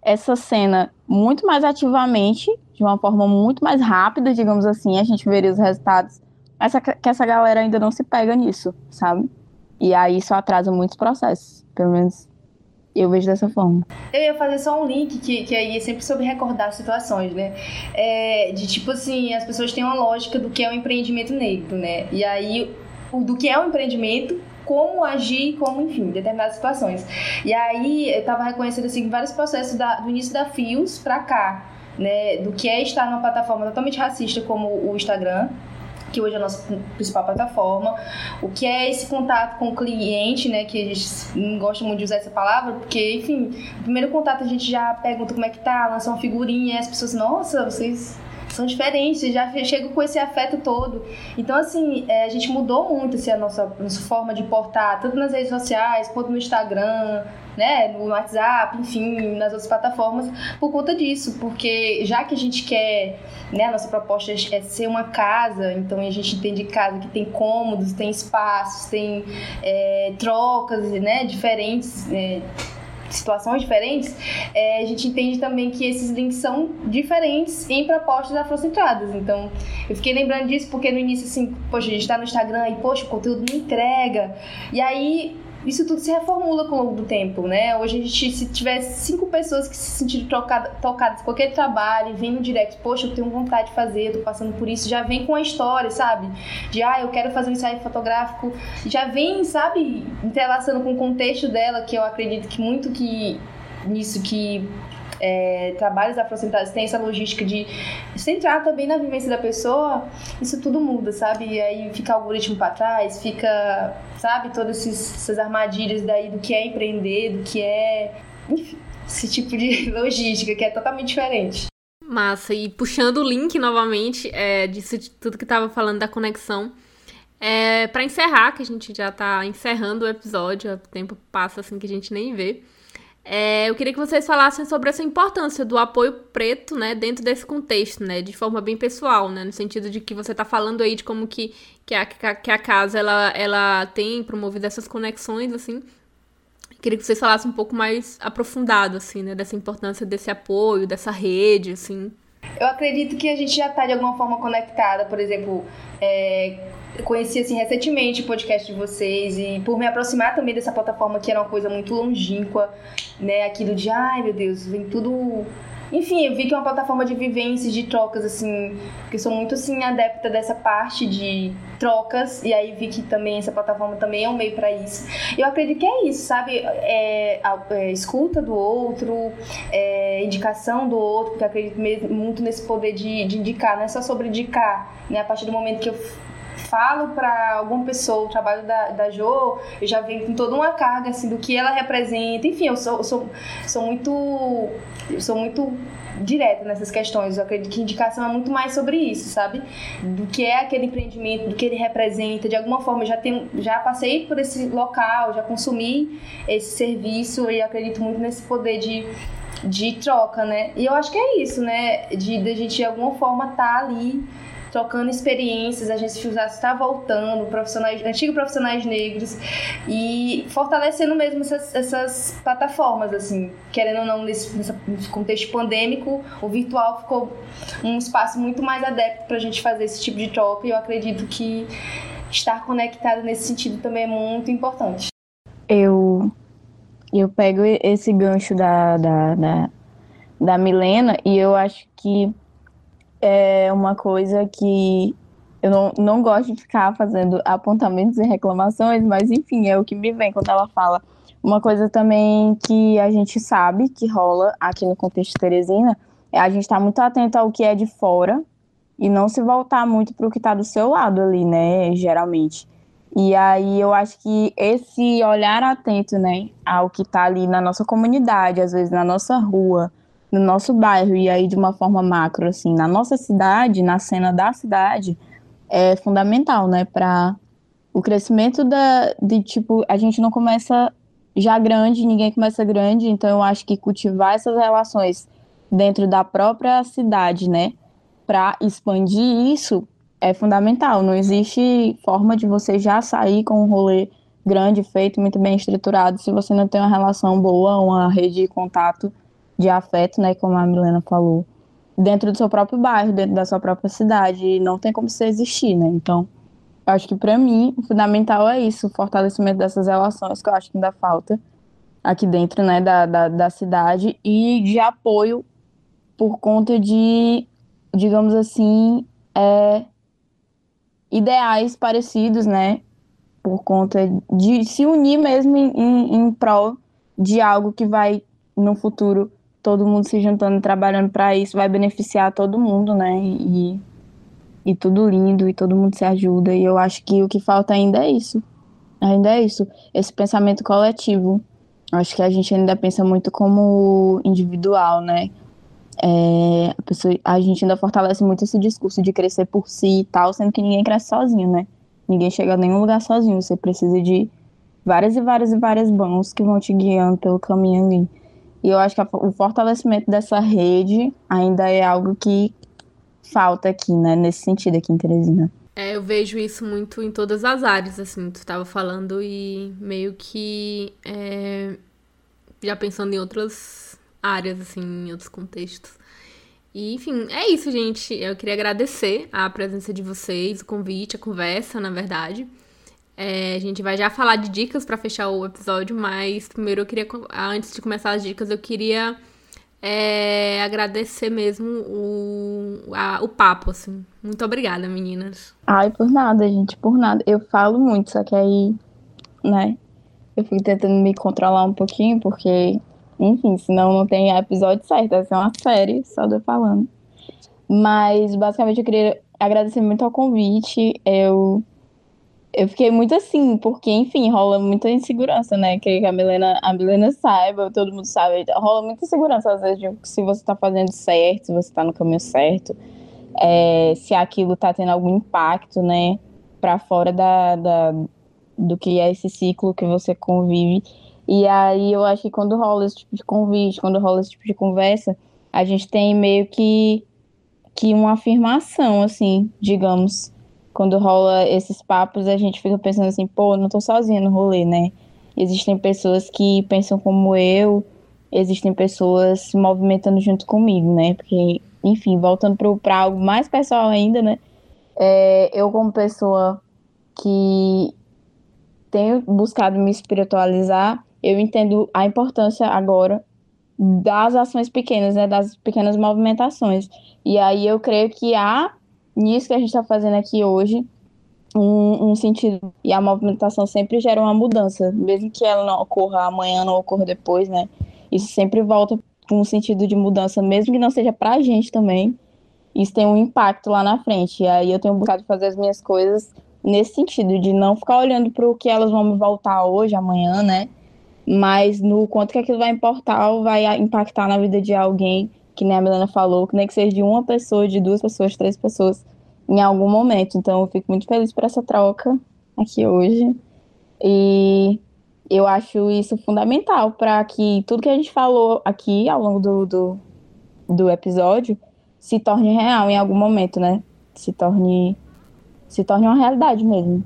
Speaker 4: essa cena muito mais ativamente, de uma forma muito mais rápida, digamos assim, a gente veria os resultados. Essa, que essa galera ainda não se pega nisso, sabe? E aí isso atrasa muitos processos, pelo menos eu vejo dessa forma.
Speaker 3: Eu ia fazer só um link que, que aí é sempre sobre recordar situações, né? É, de tipo assim, as pessoas têm uma lógica do que é um empreendimento negro, né? E aí, do que é um empreendimento, como agir, como, enfim, determinadas situações. E aí, eu tava reconhecendo, assim, vários processos da, do início da FIOS pra cá, né? Do que é estar numa plataforma totalmente racista como o Instagram, que hoje é a nossa principal plataforma. O que é esse contato com o cliente, né? Que a gente não gosta muito de usar essa palavra, porque, enfim, no primeiro contato a gente já pergunta como é que tá, lança uma figurinha, e as pessoas, nossa, vocês são diferentes, já chegam com esse afeto todo. Então, assim, é, a gente mudou muito assim, a nossa, nossa forma de portar, tanto nas redes sociais quanto no Instagram, né, no WhatsApp, enfim, nas outras plataformas, por conta disso, porque já que a gente quer, né, a nossa proposta é ser uma casa, então a gente entende casa que tem cômodos, tem espaços, tem é, trocas, né, diferentes. É, situações diferentes, é, a gente entende também que esses links são diferentes em propostas afrocentradas. Então, eu fiquei lembrando disso porque no início, assim, poxa, a gente tá no Instagram e, poxa, o conteúdo não entrega. E aí, isso tudo se reformula com o longo do tempo, né? Hoje a gente, se tivesse cinco pessoas que se sentiram tocadas, tocadas com aquele trabalho vem no direct, poxa, eu tenho vontade de fazer, tô passando por isso, já vem com a história, sabe? De, ah, eu quero fazer um ensaio fotográfico, já vem, sabe, entrelaçando com o contexto dela, que eu acredito que muito que nisso que é, trabalhos afrocentrados têm essa logística de centrar também na vivência da pessoa, isso tudo muda, sabe? E aí fica algoritmo para trás, fica, sabe, todas essas armadilhas daí do que é empreender, do que é, enfim, esse tipo de [LAUGHS] logística que é totalmente diferente.
Speaker 1: Massa, e puxando o link novamente é, disso tudo que tava falando da conexão, é, para encerrar, que a gente já tá encerrando o episódio, o tempo passa assim que a gente nem vê. É, eu queria que vocês falassem sobre essa importância do apoio preto, né, dentro desse contexto, né, de forma bem pessoal, né, no sentido de que você está falando aí de como que, que, a, que a casa, ela, ela tem promovido essas conexões, assim, queria que vocês falassem um pouco mais aprofundado, assim, né, dessa importância desse apoio, dessa rede, assim.
Speaker 3: Eu acredito que a gente já está de alguma forma conectada, por exemplo, é, conheci assim recentemente o podcast de vocês e por me aproximar também dessa plataforma que era uma coisa muito longínqua, né, aquilo de ai meu Deus, vem tudo enfim, eu vi que é uma plataforma de vivências, de trocas, assim, porque eu sou muito, assim, adepta dessa parte de trocas, e aí vi que também essa plataforma também é um meio para isso. Eu acredito que é isso, sabe? É, a, é, escuta do outro, é, indicação do outro, porque eu acredito mesmo, muito nesse poder de, de indicar, não é só sobre indicar, né? A partir do momento que eu falo para alguma pessoa o trabalho da, da Jo, eu já venho com toda uma carga assim do que ela representa. Enfim, eu sou, eu sou, sou muito eu sou muito direta nessas questões. Eu acredito que indicação é muito mais sobre isso, sabe? Do que é aquele empreendimento, do que ele representa. De alguma forma, eu já tenho, já passei por esse local, já consumi esse serviço e acredito muito nesse poder de de troca, né? E eu acho que é isso, né? De, de a gente de alguma forma estar tá ali trocando experiências, a gente está voltando, profissionais, antigos profissionais negros e fortalecendo mesmo essas, essas plataformas, assim, querendo ou não, nesse, nesse contexto pandêmico, o virtual ficou um espaço muito mais adepto para a gente fazer esse tipo de troca e eu acredito que estar conectado nesse sentido também é muito importante.
Speaker 4: Eu, eu pego esse gancho da, da, da, da Milena e eu acho que é uma coisa que eu não, não gosto de ficar fazendo apontamentos e reclamações, mas enfim, é o que me vem quando ela fala. Uma coisa também que a gente sabe que rola aqui no contexto Teresina é a gente estar tá muito atento ao que é de fora e não se voltar muito para o que está do seu lado ali, né, geralmente. E aí eu acho que esse olhar atento, né, ao que está ali na nossa comunidade, às vezes na nossa rua, no nosso bairro e aí de uma forma macro assim na nossa cidade na cena da cidade é fundamental né para o crescimento da de tipo a gente não começa já grande ninguém começa grande então eu acho que cultivar essas relações dentro da própria cidade né para expandir isso é fundamental. Não existe forma de você já sair com um rolê grande feito muito bem estruturado se você não tem uma relação boa uma rede de contato de afeto, né, como a Milena falou, dentro do seu próprio bairro, dentro da sua própria cidade, não tem como você existir, né? Então, eu acho que para mim o fundamental é isso, o fortalecimento dessas relações que eu acho que ainda falta aqui dentro, né, da, da, da cidade e de apoio por conta de, digamos assim, é, ideais parecidos, né, por conta de se unir mesmo em, em, em prol de algo que vai no futuro todo mundo se juntando, trabalhando para isso, vai beneficiar todo mundo, né? E, e tudo lindo, e todo mundo se ajuda. E eu acho que o que falta ainda é isso. Ainda é isso. Esse pensamento coletivo. Acho que a gente ainda pensa muito como individual, né? É, a, pessoa, a gente ainda fortalece muito esse discurso de crescer por si e tal, sendo que ninguém cresce sozinho, né? Ninguém chega a nenhum lugar sozinho. Você precisa de várias e várias e várias mãos que vão te guiando pelo caminho ali. E eu acho que o fortalecimento dessa rede ainda é algo que falta aqui, né? Nesse sentido aqui em Teresina.
Speaker 1: É, eu vejo isso muito em todas as áreas, assim, tu estava falando e meio que é, já pensando em outras áreas, assim, em outros contextos. E, enfim, é isso, gente. Eu queria agradecer a presença de vocês, o convite, a conversa, na verdade. É, a gente vai já falar de dicas para fechar o episódio, mas primeiro eu queria, antes de começar as dicas, eu queria é, agradecer mesmo o, a, o papo, assim. Muito obrigada, meninas.
Speaker 4: Ai, por nada, gente, por nada. Eu falo muito, só que aí, né, eu fico tentando me controlar um pouquinho, porque, enfim, senão não tem episódio certo, vai ser uma série só de eu falando. Mas, basicamente, eu queria agradecer muito ao convite. Eu eu fiquei muito assim, porque, enfim, rola muita insegurança, né? Que a Milena, a Milena saiba, todo mundo sabe. Rola muita insegurança, às vezes, de se você tá fazendo certo, se você tá no caminho certo, é, se aquilo tá tendo algum impacto, né? Pra fora da, da, do que é esse ciclo que você convive. E aí eu acho que quando rola esse tipo de convite, quando rola esse tipo de conversa, a gente tem meio que, que uma afirmação, assim, digamos quando rola esses papos, a gente fica pensando assim, pô, não tô sozinha no rolê, né? Existem pessoas que pensam como eu, existem pessoas se movimentando junto comigo, né? Porque, enfim, voltando para algo mais pessoal ainda, né? É, eu, como pessoa que tenho buscado me espiritualizar, eu entendo a importância agora das ações pequenas, né, das pequenas movimentações. E aí eu creio que há nisso que a gente está fazendo aqui hoje um, um, sentido e a movimentação sempre gera uma mudança, mesmo que ela não ocorra amanhã, não ocorra depois, né? Isso sempre volta com um sentido de mudança, mesmo que não seja para a gente também. Isso tem um impacto lá na frente. E aí eu tenho buscado fazer as minhas coisas nesse sentido de não ficar olhando para o que elas vão me voltar hoje, amanhã, né? Mas no quanto que aquilo vai importar ou vai impactar na vida de alguém, que nem a Milena falou, que nem que seja de uma pessoa, de duas pessoas, três pessoas, em algum momento. Então eu fico muito feliz por essa troca aqui hoje. E eu acho isso fundamental para que tudo que a gente falou aqui ao longo do, do, do episódio se torne real em algum momento, né? Se torne, se torne uma realidade mesmo.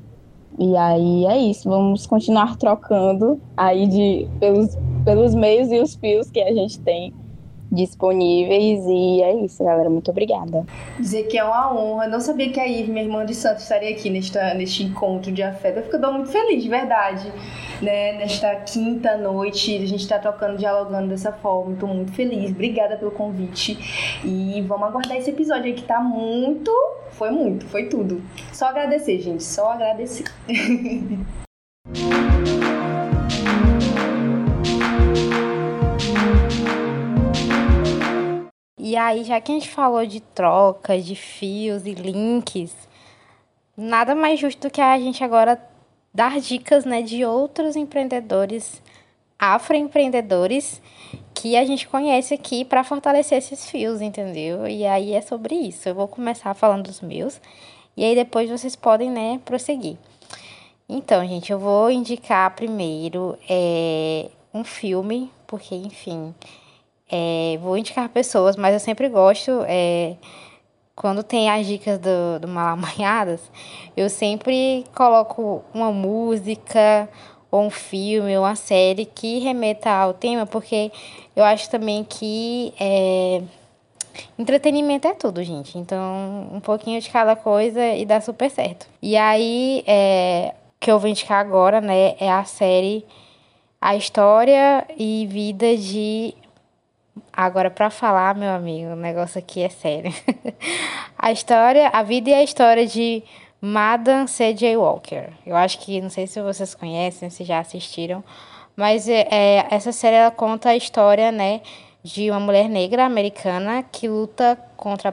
Speaker 4: E aí é isso, vamos continuar trocando aí de, pelos, pelos meios e os fios que a gente tem disponíveis. E é isso, galera. Muito obrigada.
Speaker 3: Dizer que é uma honra. não sabia que a Ive, minha irmã de Santos, estaria aqui nesta, neste encontro de afeto. Eu fico muito feliz, de verdade. Né? Nesta quinta noite, a gente está trocando, dialogando dessa forma. Estou muito feliz. Obrigada pelo convite. E vamos aguardar esse episódio aí que tá muito. Foi muito, foi tudo. Só agradecer, gente. Só agradecer. [LAUGHS]
Speaker 2: E aí, já que a gente falou de trocas, de fios e links, nada mais justo do que a gente agora dar dicas né, de outros empreendedores, afroempreendedores, que a gente conhece aqui para fortalecer esses fios, entendeu? E aí é sobre isso. Eu vou começar falando dos meus, e aí depois vocês podem, né, prosseguir. Então, gente, eu vou indicar primeiro é, um filme, porque, enfim, é, vou indicar pessoas, mas eu sempre gosto, é, quando tem as dicas do, do Malamanhadas, eu sempre coloco uma música ou um filme ou uma série que remeta ao tema, porque eu acho também que é, entretenimento é tudo, gente. Então, um pouquinho de cada coisa e dá super certo. E aí, é, que eu vou indicar agora, né, é a série A História e Vida de Agora, para falar, meu amigo, o negócio aqui é sério. [LAUGHS] a história, a vida e a história de Madame C.J. Walker. Eu acho que, não sei se vocês conhecem, se já assistiram, mas é, é, essa série ela conta a história, né, de uma mulher negra americana que luta contra a,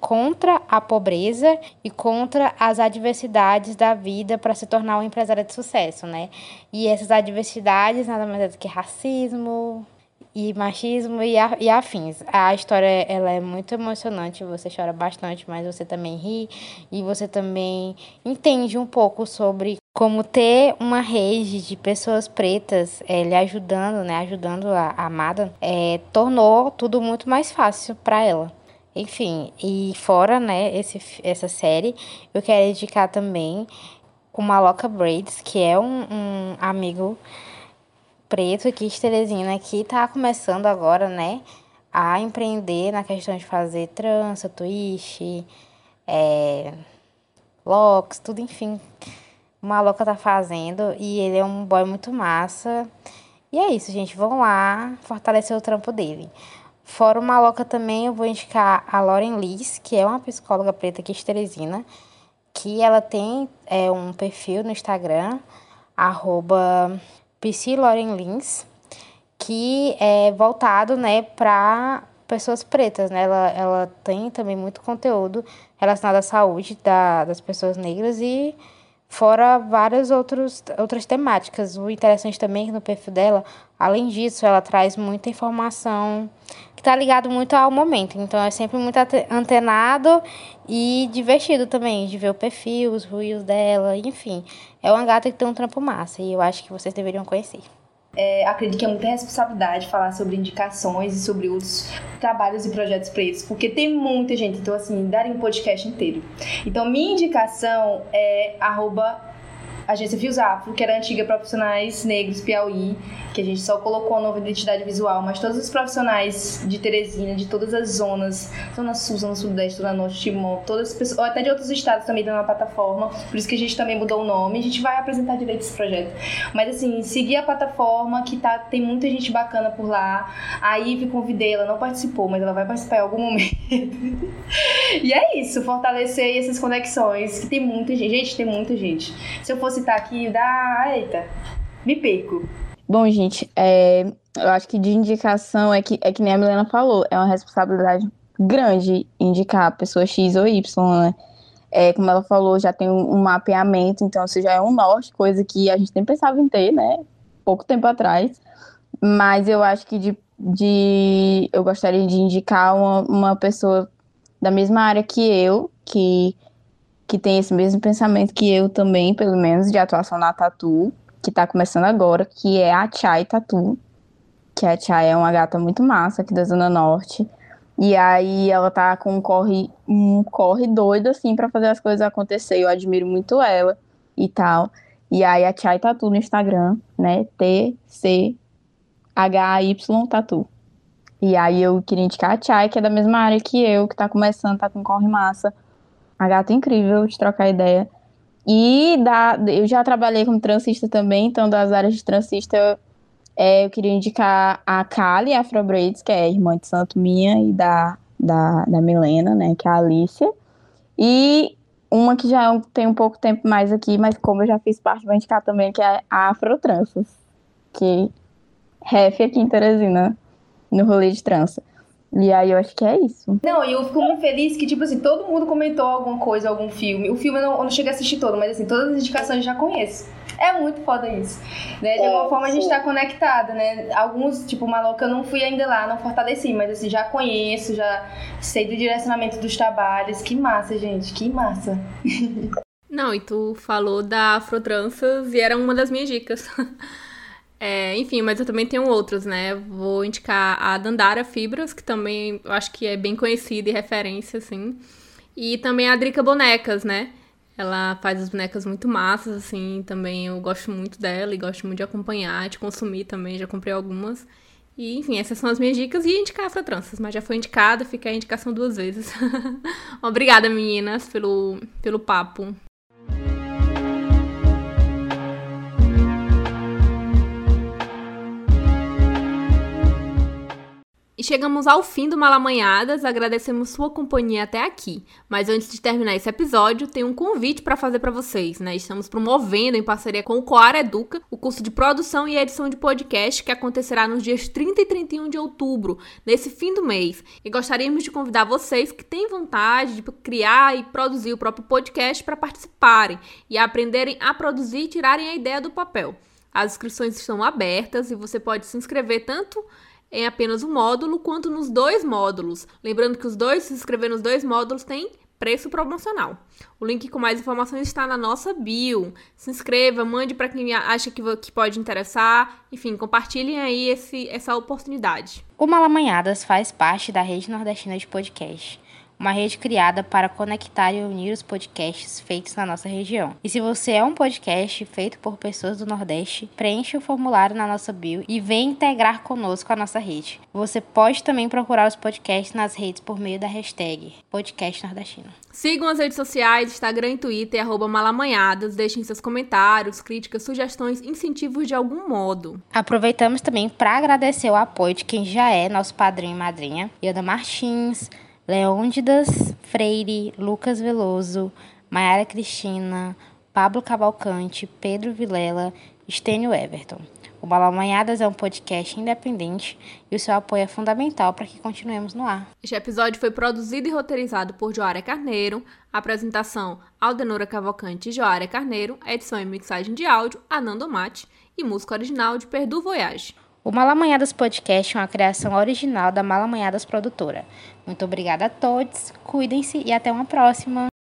Speaker 2: contra a pobreza e contra as adversidades da vida para se tornar uma empresária de sucesso, né? E essas adversidades nada mais é do que racismo, e machismo e, a, e afins. A história ela é muito emocionante, você chora bastante, mas você também ri e você também entende um pouco sobre como ter uma rede de pessoas pretas é, lhe ajudando, né, ajudando a, a amada, é, tornou tudo muito mais fácil para ela. Enfim, e fora, né, esse, essa série, eu quero indicar também o Maloca Braids, que é um, um amigo preto aqui de Teresina que tá começando agora, né, a empreender na questão de fazer trança, twist, é, locks, tudo, enfim. O Maloca tá fazendo e ele é um boy muito massa. E é isso, gente. Vão lá fortalecer o trampo dele. Fora o Maloca também, eu vou indicar a Lauren Liz, que é uma psicóloga preta aqui de Teresina, que ela tem é, um perfil no Instagram, arroba PC Lauren Lins, que é voltado, né, para pessoas pretas, né? Ela, ela tem também muito conteúdo relacionado à saúde da, das pessoas negras e fora várias outros, outras temáticas. O interessante também é que no perfil dela, além disso, ela traz muita informação que está ligado muito ao momento. Então é sempre muito antenado e divertido também de ver o perfil, os ruídos dela, enfim. É uma gata que tem um trampo massa e eu acho que vocês deveriam conhecer.
Speaker 3: É, acredito que é muita responsabilidade falar sobre indicações e sobre outros trabalhos e projetos pretos, porque tem muita gente, então assim, daria um podcast inteiro. Então, minha indicação é arroba agência Fios que era antiga Profissionais Negros Piauí, que a gente só colocou a nova identidade visual, mas todos os profissionais de Teresina, de todas as zonas, Zona Sul, Zona Sudeste, Zona Norte, Timon, todas as pessoas, até de outros estados também dando uma plataforma, por isso que a gente também mudou o nome, a gente vai apresentar direito esse projeto. Mas assim, seguir a plataforma, que tá, tem muita gente bacana por lá. A Ive convidei, ela não participou, mas ela vai participar em algum momento. [LAUGHS] e é isso, fortalecer essas conexões, que tem muita gente. Gente, tem muita gente. Se eu for citar aqui, dá. Eita, me perco.
Speaker 4: Bom, gente, é, eu acho que de indicação é que, é que nem a Milena falou, é uma responsabilidade grande indicar a pessoa X ou Y, né? É, como ela falou, já tem um, um mapeamento, então isso já é um norte, coisa que a gente nem pensava em ter, né? Pouco tempo atrás. Mas eu acho que de, de eu gostaria de indicar uma, uma pessoa da mesma área que eu, que, que tem esse mesmo pensamento que eu também, pelo menos, de atuação na Tatu, que tá começando agora, que é a Chai Tatu. Que a Chai é uma gata muito massa aqui da Zona Norte. E aí ela tá com um corre, um corre doido, assim, para fazer as coisas acontecer. Eu admiro muito ela e tal. E aí a Chai Tatu no Instagram, né? T-C-H-Y Tatu. E aí eu queria indicar a Chai, que é da mesma área que eu, que tá começando, tá com corre massa. A gata é incrível de trocar ideia. E da, eu já trabalhei como transista também, então das áreas de transista é, eu queria indicar a Kali Afrobraids, que é irmã de santo minha e da, da, da Milena, né, que é a Alicia. E uma que já é tem um pouco tempo mais aqui, mas como eu já fiz parte, vou indicar também, que é a Afrotranças, que ref aqui em Teresina, no rolê de trança. E aí eu acho que é isso.
Speaker 3: Não, e eu fico muito feliz que, tipo assim, todo mundo comentou alguma coisa, algum filme. O filme eu não, eu não cheguei a assistir todo, mas assim, todas as indicações eu já conheço. É muito foda isso. Né? De é, alguma forma sim. a gente tá conectada, né? Alguns, tipo, Maloca, eu não fui ainda lá, não fortaleci, mas assim, já conheço, já sei do direcionamento dos trabalhos. Que massa, gente, que massa. [LAUGHS]
Speaker 1: Não, e tu falou da Afrotranças e era uma das minhas dicas. [LAUGHS] É, enfim, mas eu também tenho outros, né? Vou indicar a Dandara Fibras, que também eu acho que é bem conhecida e referência, assim. E também a Drica Bonecas, né? Ela faz as bonecas muito massas, assim, também eu gosto muito dela e gosto muito de acompanhar, de consumir também, já comprei algumas. E, enfim, essas são as minhas dicas e indicar Afro Tranças, mas já foi indicada, fica a indicação duas vezes. [LAUGHS] Obrigada, meninas, pelo, pelo papo. E chegamos ao fim do Malamanhadas, agradecemos sua companhia até aqui. Mas antes de terminar esse episódio, tem um convite para fazer para vocês, né? Estamos promovendo em parceria com o Coar Educa o curso de produção e edição de podcast que acontecerá nos dias 30 e 31 de outubro, nesse fim do mês. E gostaríamos de convidar vocês que têm vontade de criar e produzir o próprio podcast para participarem e aprenderem a produzir e tirarem a ideia do papel. As inscrições estão abertas e você pode se inscrever tanto em apenas um módulo, quanto nos dois módulos. Lembrando que os dois, se inscrever nos dois módulos, tem preço promocional. O link com mais informações está na nossa bio. Se inscreva, mande para quem acha que, que pode interessar. Enfim, compartilhem aí esse, essa oportunidade.
Speaker 2: O Malamanhadas faz parte da rede nordestina de podcast uma rede criada para conectar e unir os podcasts feitos na nossa região. E se você é um podcast feito por pessoas do Nordeste, preencha o formulário na nossa bio e vem integrar conosco a nossa rede. Você pode também procurar os podcasts nas redes por meio da hashtag Podcast Nordestino.
Speaker 1: Sigam as redes sociais, Instagram e Twitter, arroba malamanhadas, deixem seus comentários, críticas, sugestões, incentivos de algum modo.
Speaker 2: Aproveitamos também para agradecer o apoio de quem já é nosso padrinho e madrinha, Iada Martins, Leôndidas Freire, Lucas Veloso, Mayara Cristina, Pablo Cavalcante, Pedro Vilela, Estênio Everton. O Balamanhadas é um podcast independente e o seu apoio é fundamental para que continuemos no ar.
Speaker 1: Este episódio foi produzido e roteirizado por Joária Carneiro, apresentação Aldenora Cavalcante e Joária Carneiro, edição e mixagem de áudio Anando Mate e música original de Perdu Voyage.
Speaker 2: O Malamanhadas Podcast é uma criação original da Malamanhadas Produtora. Muito obrigada a todos, cuidem-se e até uma próxima!